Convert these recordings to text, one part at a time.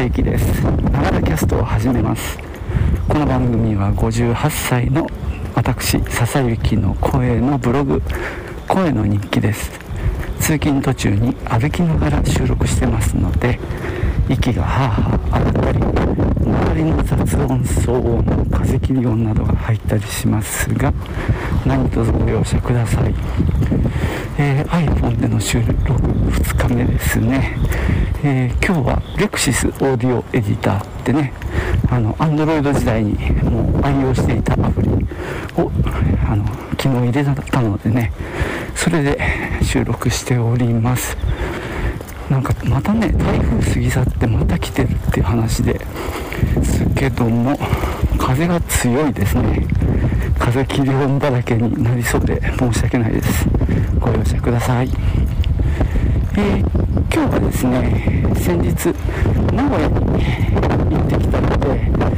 田駅です。ながらキャストを始めます。この番組は58歳の私笹雪の声のブログ声の日記です。通勤途中に歩きながら収録してますので息がはあはあ上がったりの雑音騒音風切り音などが入ったりしますが何卒ご容赦ください、えー、iPhone での収録2日目ですね、えー、今日はレクシスオーディオエディターってねあの Android 時代にもう愛用していたアプリをあの昨日入れたのでねそれで収録しております。なんかまたね台風過ぎ去ってまた来てるっていう話ですけども風が強いですね。風切り音だらけになりそうで申し訳ないです。ご容赦ください。えー、今日はですね先日名古屋に行ってきたので、まあ、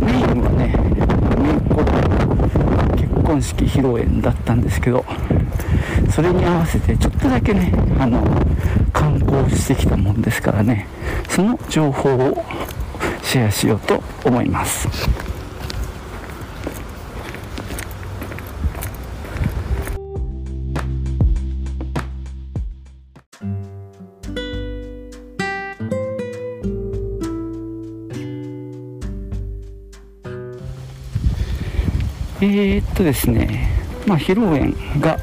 メインはねメイコ結婚式披露宴だったんですけどそれに合わせてちょっとだけねあの観光してきたもんですからねその情報をシェアしようと思います。えー、っとですね、まあ、披露宴が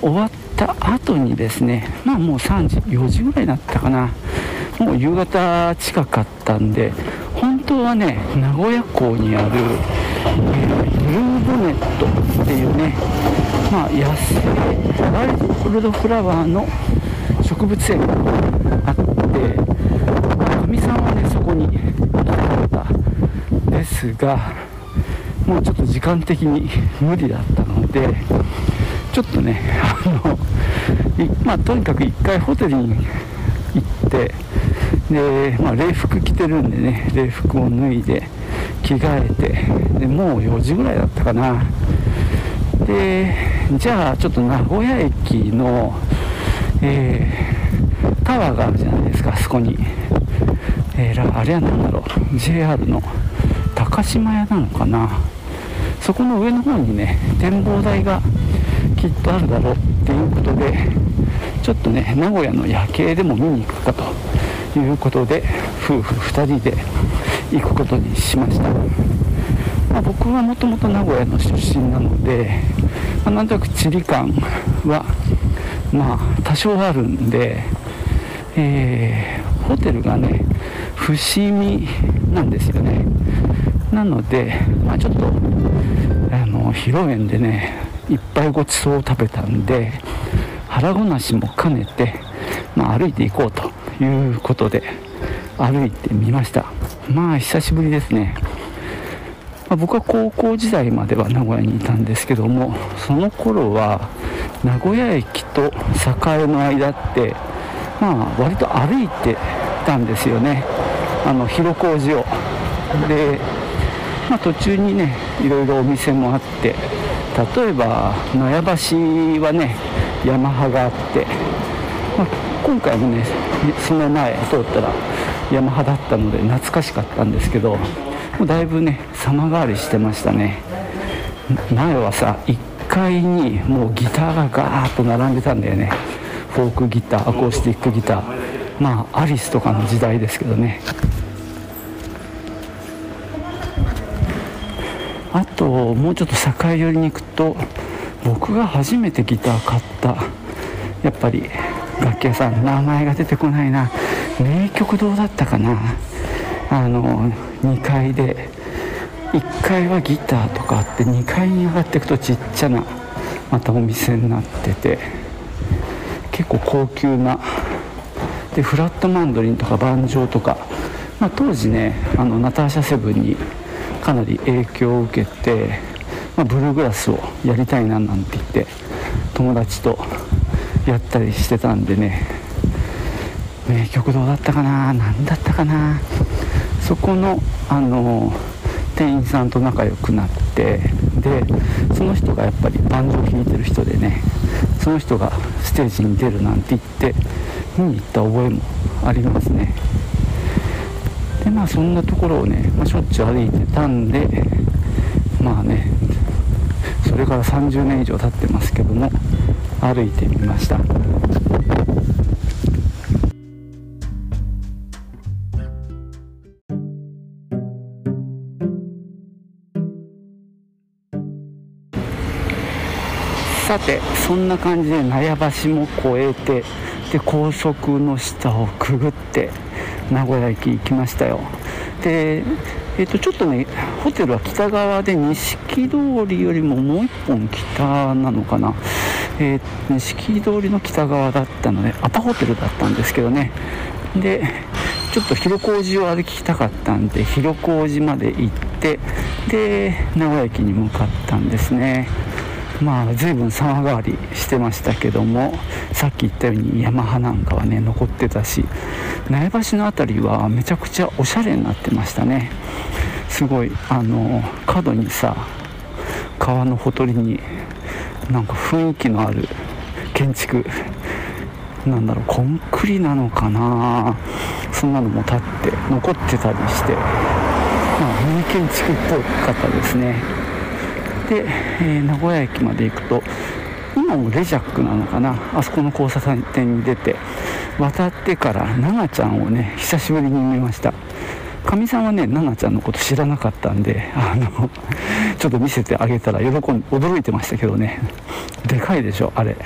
終わった後にですねまあもう3時4時ぐらいだったかな。もう夕方近かったんで本当はね名古屋港にある、え、ブルーボネットっていうねまあ野生ワイルドフラワーの植物園があってかみさんはねそこに行きたかったですがもうちょっと時間的に無理だったのでちょっとねあまあ、とにかく1回ホテルに行ってで、まあ、礼服着てるんでね礼服を脱いで着替えてでもう4時ぐらいだったかな。でじゃあちょっと名古屋駅の、えー、タワーがあるじゃないですかあそこに、えー、あれは何だろう JR の高島屋なのかな。そこの上の方にね展望台がきっとあるだろうっていうことでちょっとね名古屋の夜景でも見に行くかということで夫婦2人で行くことにしました、まあ、僕はもともと名古屋の出身なので、まあ、なんとなく地理感はまあ多少あるんで、えー、ホテルがね伏見なんですよね。なので、まあ、ちょっとあの披露宴でねいっぱいごちそうを食べたんで腹ごなしも兼ねて、まあ、歩いていこうということで歩いてみました。まあ久しぶりですね、まあ、僕は高校時代までは名古屋にいたんですけどもその頃は名古屋駅と栄の間ってまあ割と歩いてたんですよね。あの広小路を。で、まあ、途中にねいろいろお店もあって例えば野屋橋はねヤマハがあって、まあ、今回もねその前通ったらヤマハだったので懐かしかったんですけどもうだいぶね様変わりしてましたね。前はさ1階にもうギターがガーッと並んでたんだよね。フォークギターアコースティックギター。まあアリスとかの時代ですけどね。あともうちょっと境寄りに行くと僕が初めてギター買ったやっぱり楽器屋さん名前が出てこないな。名曲堂だったかな。あの2階で1階はギターとかあって2階に上がっていくとちっちゃなまたお店になってて結構高級なでフラットマンドリンとかバンジョーとか、まあ、当時ねあのナターシャセブンにかなり影響を受けて、まあ、ブルーグラスをやりたいななんて言って友達とやったりしてたんでね。名曲どうだったかな？何だったかな？そこのあの店員さんと仲良くなってでその人がやっぱりバンドを弾いてる人でねその人がステージに出るなんて言って見に行った覚えもありますね。でまあそんなところをね、まあ、しょっちゅう歩いてたんでまあねそれから30年以上経ってますけども歩いてみました。さてそんな感じで納屋橋も越えてで高速の下をくぐって名古屋駅行きましたよ。でえー、とちょっとねホテルは北側で錦通りよりももう一本北なのかな、えー、錦通りの北側だったのでアパホテルだったんですけどね。でちょっと広小路を歩きたかったんで広小路まで行ってで名古屋駅に向かったんですね。まあ随分様変わりしてましたけどもさっき言ったようにヤマハなんかはね残ってたし苗橋の辺りはめちゃくちゃおしゃれになってましたね。すごいあの角にさ川のほとりになんか雰囲気のある建築なんだろうコンクリなのかな。そんなのも立って残ってたりしてまあミニ建築っぽかったですね。で、えー、名古屋駅まで行くと今もレジャックなのかな？あそこの交差点に出て。渡ってから奈々ちゃんをね久しぶりに見ました。かみさんはねナナちゃんのこと知らなかったんであの ちょっと見せてあげたら喜ん驚いてましたけどね。でかいでしょあれ。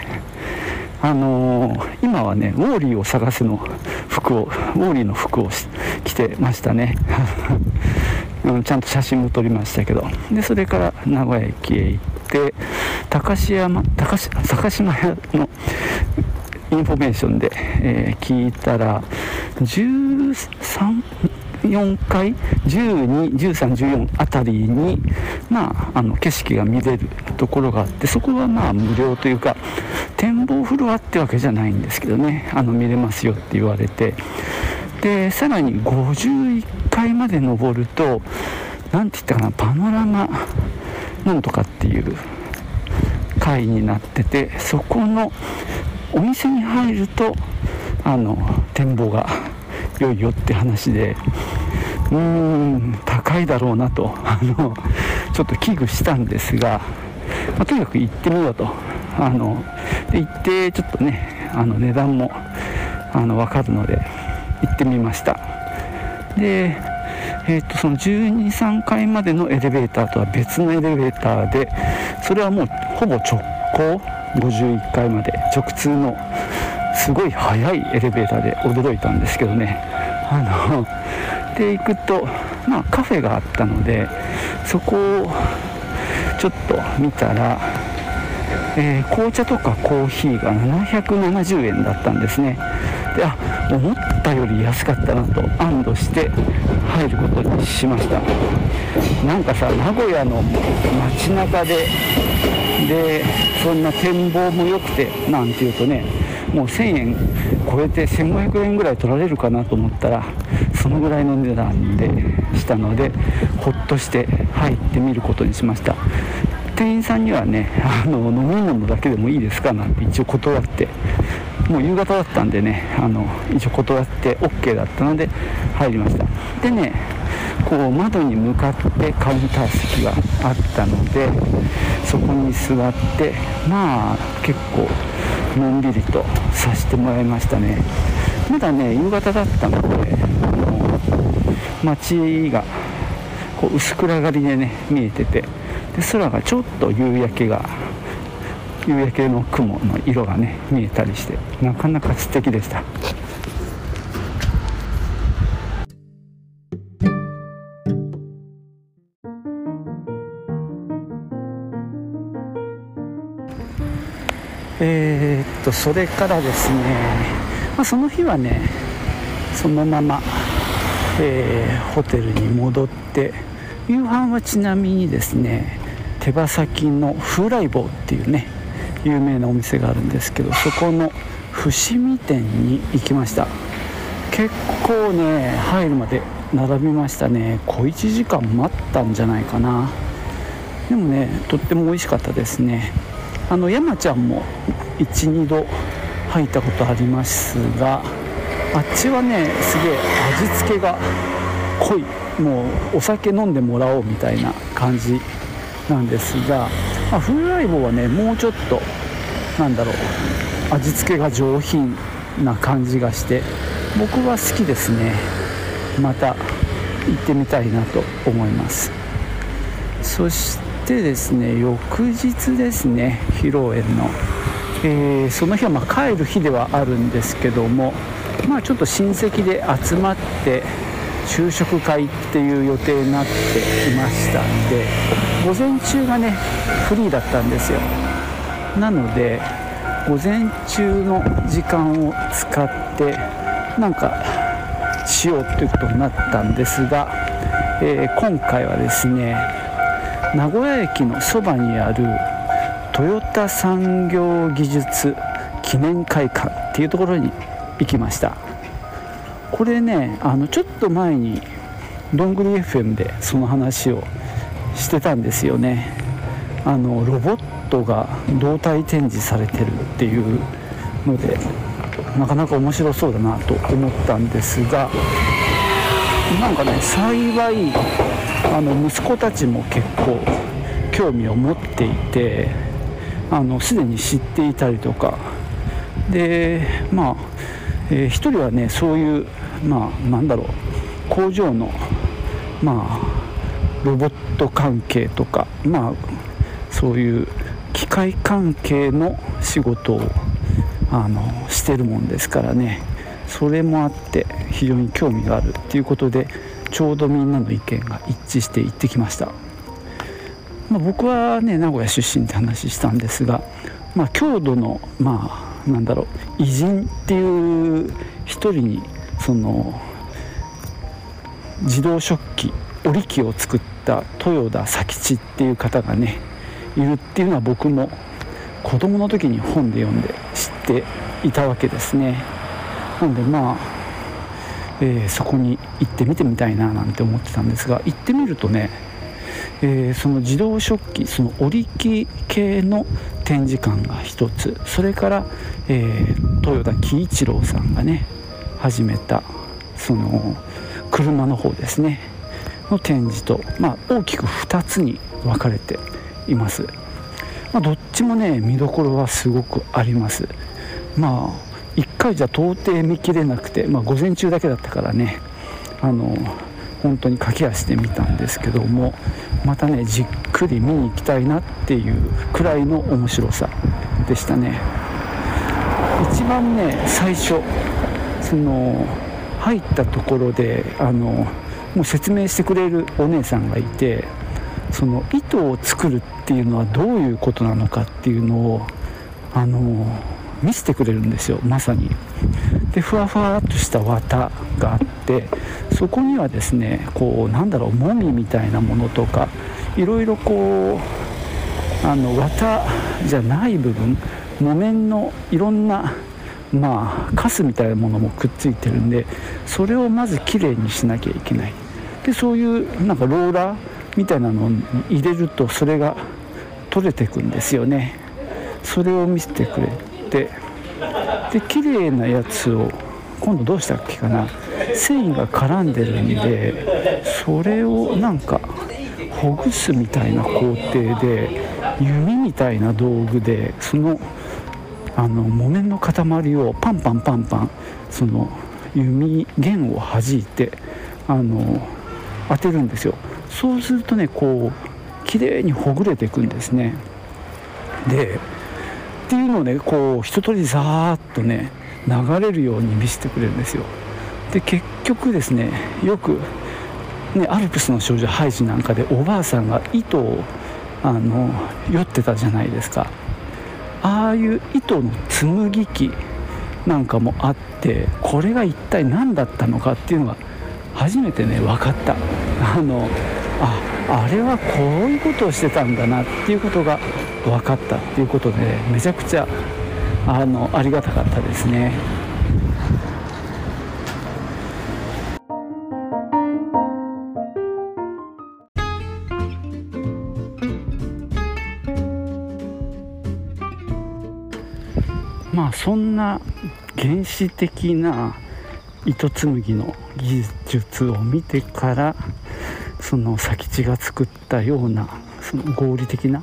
あのー、今はねウォーリーを探すの服をウォーリーの服を着てましたね。うん、ちゃんと写真も撮りましたけど。でそれから名古屋駅へ行って高島高高島屋のインフォメーションで、えー、聞いたら13 4階12、13、14あたりに、まあ、あの景色が見れるところがあってそこはまあ無料というか展望フロアってわけじゃないんですけどねあの見れますよって言われてでさらに51階まで登ると何て言ったかなパノラマなんとかっていう階になっててそこのお店に入るとあの展望が良いよって話でうーん高いだろうなとあのちょっと危惧したんですが、まあ、とにかく行ってみようと。あので行ってちょっとねあの値段もあの分かるので行ってみました。でえーと、その12、3階までのエレベーターとは別のエレベーターでそれはもうほぼ直行51階まで直通のすごい速いエレベーターで驚いたんですけどね。あので行くとまあカフェがあったのでそこをちょっと見たら、えー、紅茶とかコーヒーが770円だったんですね。であ思ったより安かったなと安堵して入ることにしました。なんかさ名古屋の街中ででそんな展望も良くてなんていうとねもう1000円超えて1500円ぐらい取られるかなと思ったらそのぐらいの値段でしたのでほっとして入ってみることにしました。店員さんにはねあの飲み物だけでもいいですかなんて一応断ってもう夕方だったんでねあの一応断って OK だったので入りました。でねこう窓に向かってカウンター席があったのでそこに座ってまあ結構のんびりとさせてもらいましたね。まだね夕方だったのであの街がこう薄暗がりでね見えててで空がちょっと夕焼けが夕焼けの雲の色がね見えたりしてなかなか素敵でした。えー、っとそれからですね、まあ、その日はねそのまま、えー、ホテルに戻って夕飯はちなみにですね手羽先の風来坊っていうね有名なお店があるんですけどそこの伏見店に行きました。結構ね入るまで並びましたね。小1時間待ったんじゃないかな。でもねとっても美味しかったですね。あの山ちゃんも12度入ったことありますがあっちはねすげえ味付けが濃い。もうお酒飲んでもらおうみたいな感じなんですが、まあ、フルライボはねもうちょっとなんだろう。味付けが上品な感じがして僕は好きですね。また行ってみたいなと思います。そしてですね翌日ですね披露宴の、えー、その日はま帰る日ではあるんですけどもまあちょっと親戚で集まって昼食会っていう予定になっていましたんで午前中がねフリーだったんですよ。なので午前中の時間を使ってなんかしようということになったんですが、えー、今回はですね名古屋駅のそばにあるトヨタ産業技術記念会館っていうところに行きました。これねあのちょっと前にどんぐり FM でその話をしてたんですよね。あのロボットが胴体展示されてるっていうのでなかなか面白そうだなと思ったんですがなんかね幸いあの息子たちも結構興味を持っていてあのすでに知っていたりとか。でまあえー、1人はねそういうまあなんだろう工場のまあロボット関係とかまあそういう機械関係の仕事をあのしてるもんですからね。それもあって非常に興味があるっていうことでちょうどみんなの意見が一致して行ってきました、まあ、僕はね名古屋出身って話したんですが、まあ、郷土のまあなんだろう偉人っていう一人にその自動食器織機を作った豊田佐吉っていう方がねいるっていうのは僕も子供の時に本で読んで知っていたわけですね。なのでまあ、えー、そこに行ってみてみたいななんて思ってたんですが行ってみるとねえー、その自動食器その織り機系の展示館が1つそれから、えー、豊田喜一郎さんがね始めたその車の方ですねの展示と、まあ、大きく2つに分かれています、まあ、どっちもね見どころはすごくあります。まあ1回じゃ到底見切れなくて、まあ、午前中だけだったからねあの本当に駆け足で見たんですけどもまたねじっくり見に行きたいなっていうくらいの面白さでしたね。一番ね最初その入ったところであのもう説明してくれるお姉さんがいてその糸を作るっていうのはどういうことなのかっていうのをあの見せてくれるんですよまさに。でふわふわっとした綿があってそこにはですねこうなんだろうもみみたいなものとかいろいろこうあの綿じゃない部分木綿のいろんなまあカスみたいなものもくっついてるんでそれをまずきれいにしなきゃいけない。でそういうなんかローラーみたいなのを入れるとそれが取れてくんですよね。それを見せてくれて。で綺麗なやつを今度どうしたっけかな。繊維が絡んでるんでそれをなんかほぐすみたいな工程で弓みたいな道具でそのあの木綿の塊をパンパンパンパンその弓弦を弾いてあの当てるんですよ。そうするとねこう綺麗にほぐれていくんですね。でっていうのをねこう一通りザーッとね流れるように見せてくれるんですよ。で結局ですねよくねアルプスの少女ハイジなんかでおばあさんが糸をあの酔ってたじゃないですか。ああいう糸の紡ぎ機なんかもあってこれが一体何だったのかっていうのが初めてね分かった。あのああれはこういうことをしてたんだなっていうことが分かったっていうことでめちゃくちゃあのありがたかったですね。まあそんな原始的な糸紡ぎの技術を見てからその佐吉が作ったようなその合理的な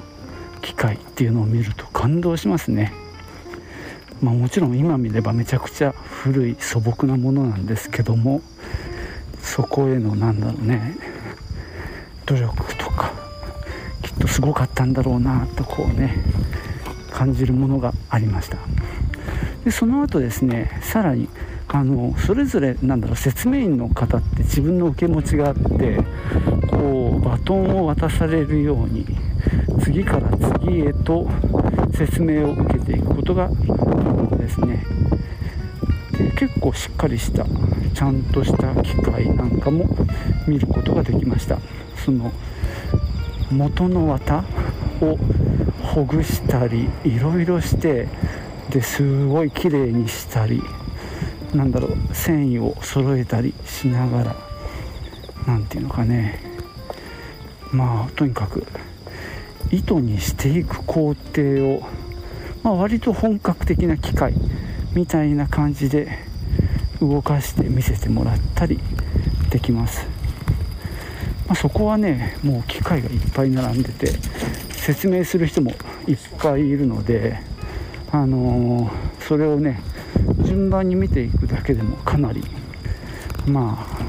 機械っていうのを見ると感動しますね。まあ、もちろん今見ればめちゃくちゃ古い素朴なものなんですけどもそこへのなんだろうね努力とかきっとすごかったんだろうなとこうね感じるものがありましたでその後ですねさらにあのそれぞれなんだろう説明員の方って自分の受け持ちがあってバトンを渡されるように次から次へと説明を受けていくことがですね。結構しっかりしたちゃんとした機械なんかも見ることができました。その元の綿をほぐしたりいろいろしてですごい綺麗にしたりなんだろう繊維を揃えたりしながら何て言うのかね。まあとにかく糸にしていく工程を、まあ、割と本格的な機械みたいな感じで動かして見せてもらったりできます、まあ、そこはねもう機械がいっぱい並んでて説明する人もいっぱいいるのであのー、それをね順番に見ていくだけでもかなりまあ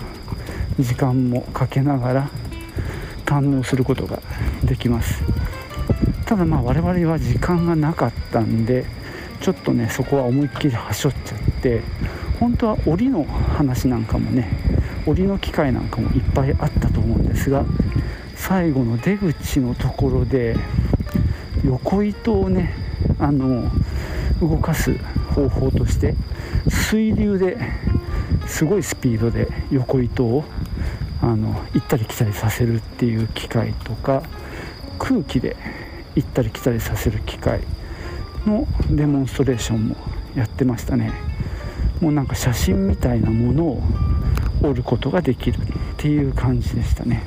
時間もかけながら堪能することができます。ただまあ我々は時間がなかったんでちょっとねそこは思いっきりはしょっちゃって本当は檻の話なんかもね檻の機械なんかもいっぱいあったと思うんですが最後の出口のところで横糸をねあの動かす方法として水流ですごいスピードで横糸をあの行ったり来たりさせるっていう機械とか空気で行ったり来たりさせる機械のデモンストレーションもやってましたね。もうなんか写真みたいなものを折ることができるっていう感じでしたね。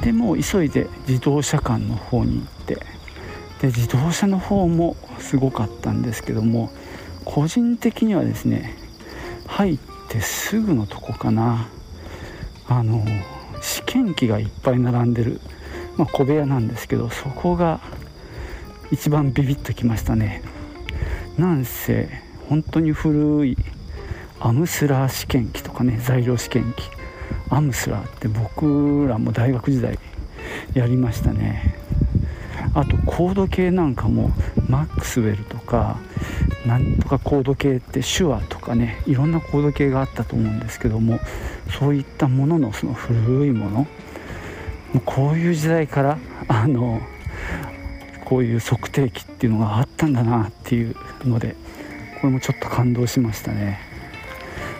でもう急いで自動車館の方に行ってで自動車の方もすごかったんですけども個人的にはですね入ってすぐのとこかな。あの試験機がいっぱい並んでる、まあ、小部屋なんですけどそこが一番ビビッときましたね。なんせ本当に古いアムスラー試験機とかね材料試験機。アムスラーって僕らも大学時代やりましたね。あとコード系なんかもマックスウェルとかなんとかコード系って手話とかねいろんなコード系があったと思うんですけどもそういったもののその古いものこういう時代からあのこういう測定器っていうのがあったんだなっていうのでこれもちょっと感動しましたね、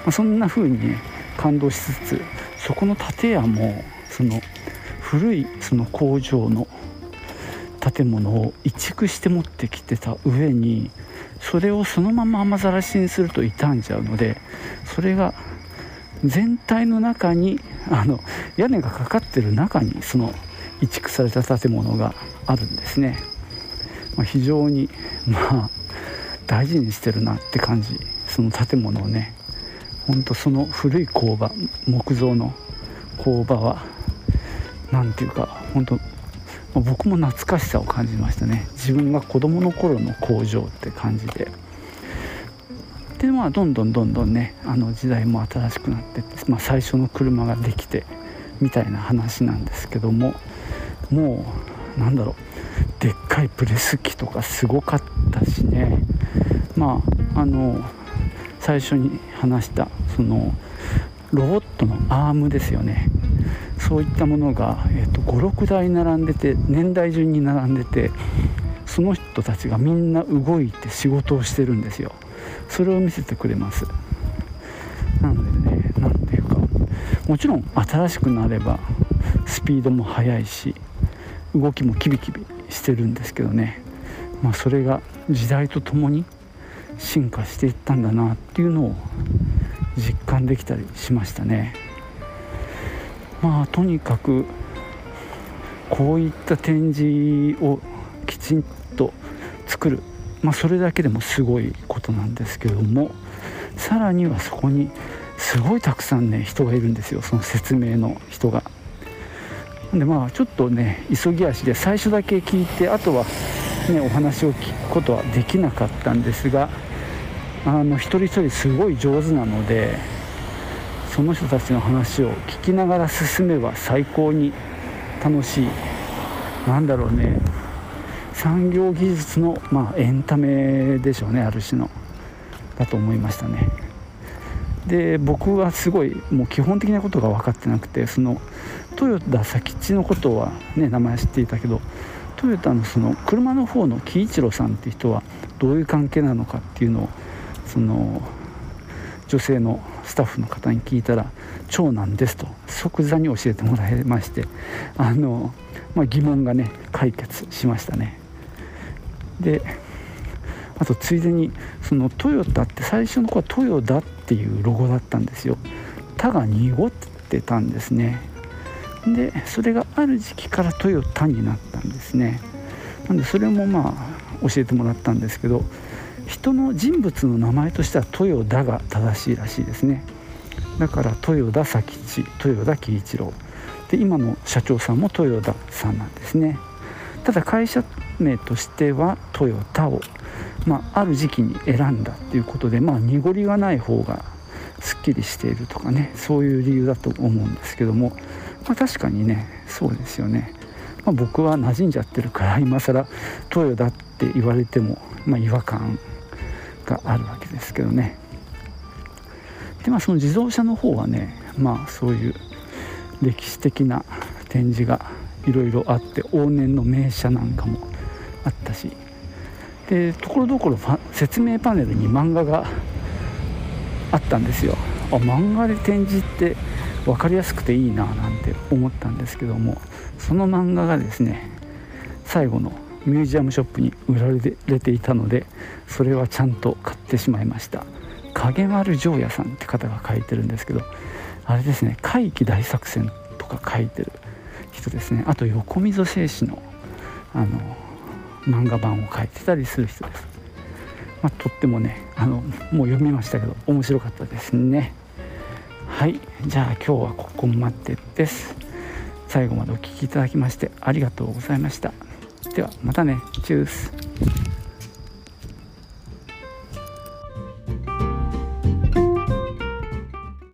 まあ、そんな風にね感動しつつそこの建屋もその古いその工場の建物を移築して持ってきてた上にそれをそのまま雨ざらしにすると傷んじゃうのでそれが全体の中にあの屋根がかかってる中にその移築された建物があるんですね、まあ、非常にまあ大事にしてるなって感じ。その建物をねほんとその古い工場木造の工場は何ていうか本当僕も懐かしさを感じましたね。自分が子供の頃の工場って感じで。でまあどんどんどんどんねあの時代も新しくなってって、まあ、最初の車ができてみたいな話なんですけどももうなんだろうでっかいプレス機とかすごかったしね。まああの最初に話したそのロボットのアームですよね。そういったものが、えーと、56台並んでて年代順に並んでてその人たちがみんな動いて仕事をしてるんですよ。それを見せてくれます。なのでね何ていうかもちろん新しくなればスピードも速いし動きもキビキビしてるんですけどね。まあそれが時代とともに進化していったんだなっていうのを実感できたりしましたね。まあとにかくこういった展示をきちんと作る、まあ、それだけでもすごいことなんですけども。さらにはそこにすごいたくさんね人がいるんですよ。その説明の人が。でまあちょっとね急ぎ足で最初だけ聞いてあとはねお話を聞くことはできなかったんですがあの一人一人すごい上手なのでその人たちの話を聞きながら進めば最高に楽しい。なんだろうね。産業技術の、まあ、エンタメでしょうねある種の。だと思いましたね。で僕はすごいもう基本的なことが分かってなくてその豊田佐吉のことはね名前知っていたけどトヨタのその車の方の喜一郎さんっていう人はどういう関係なのかっていうのをその女性のスタッフの方に聞いたら長男ですと即座に教えてもらいましてあの、まあ、疑問がね解決しましたね。であとついでにそのトヨタって最初の子はトヨタっていうロゴだったんですよ「タ」が濁ってたんですね。でそれがある時期からトヨタになったんですね。なんでそれもまあ教えてもらったんですけど人の人物の名前としては豊田が正しいらしいですね。だから豊田佐吉豊田喜一郎。で今の社長さんも豊田さんなんですね。ただ会社名としてはトヨタを、まあ、ある時期に選んだっていうことでまあ濁りがない方がすっきりしているとかねそういう理由だと思うんですけども、まあ、確かにねそうですよね、まあ、僕は馴染んじゃってるから今更トヨタって言われても、まあ、違和感があるわけですけどね。でまあその自動車の方はねまあそういう歴史的な展示がいろいろあって往年の名車なんかもあったし。でところどころ説明パネルに漫画があったんですよ。あ漫画で展示って分かりやすくていいななんて思ったんですけどもその漫画がですね最後のミュージアムショップに売られていたのでそれはちゃんと買ってしまいました。影丸城也さんって方が書いてるんですけどあれですね「怪奇大作戦」とか書いてる人ですね。あと横溝正史のあの漫画版を書いてたりする人です、まあ、とってもねあのもう読みましたけど面白かったですね。はい。じゃあ今日はここまでです。最後までお聴きいただきましてありがとうございました。ではまたね。チュース。